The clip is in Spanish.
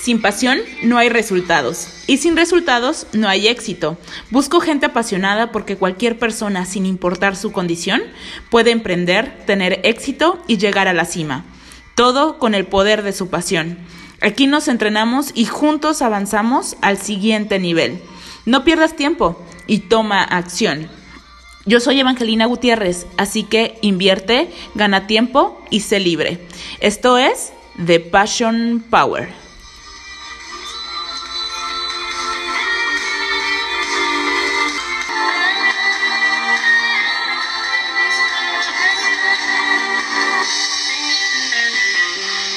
Sin pasión no hay resultados y sin resultados no hay éxito. Busco gente apasionada porque cualquier persona, sin importar su condición, puede emprender, tener éxito y llegar a la cima. Todo con el poder de su pasión. Aquí nos entrenamos y juntos avanzamos al siguiente nivel. No pierdas tiempo y toma acción. Yo soy Evangelina Gutiérrez, así que invierte, gana tiempo y sé libre. Esto es The Passion Power.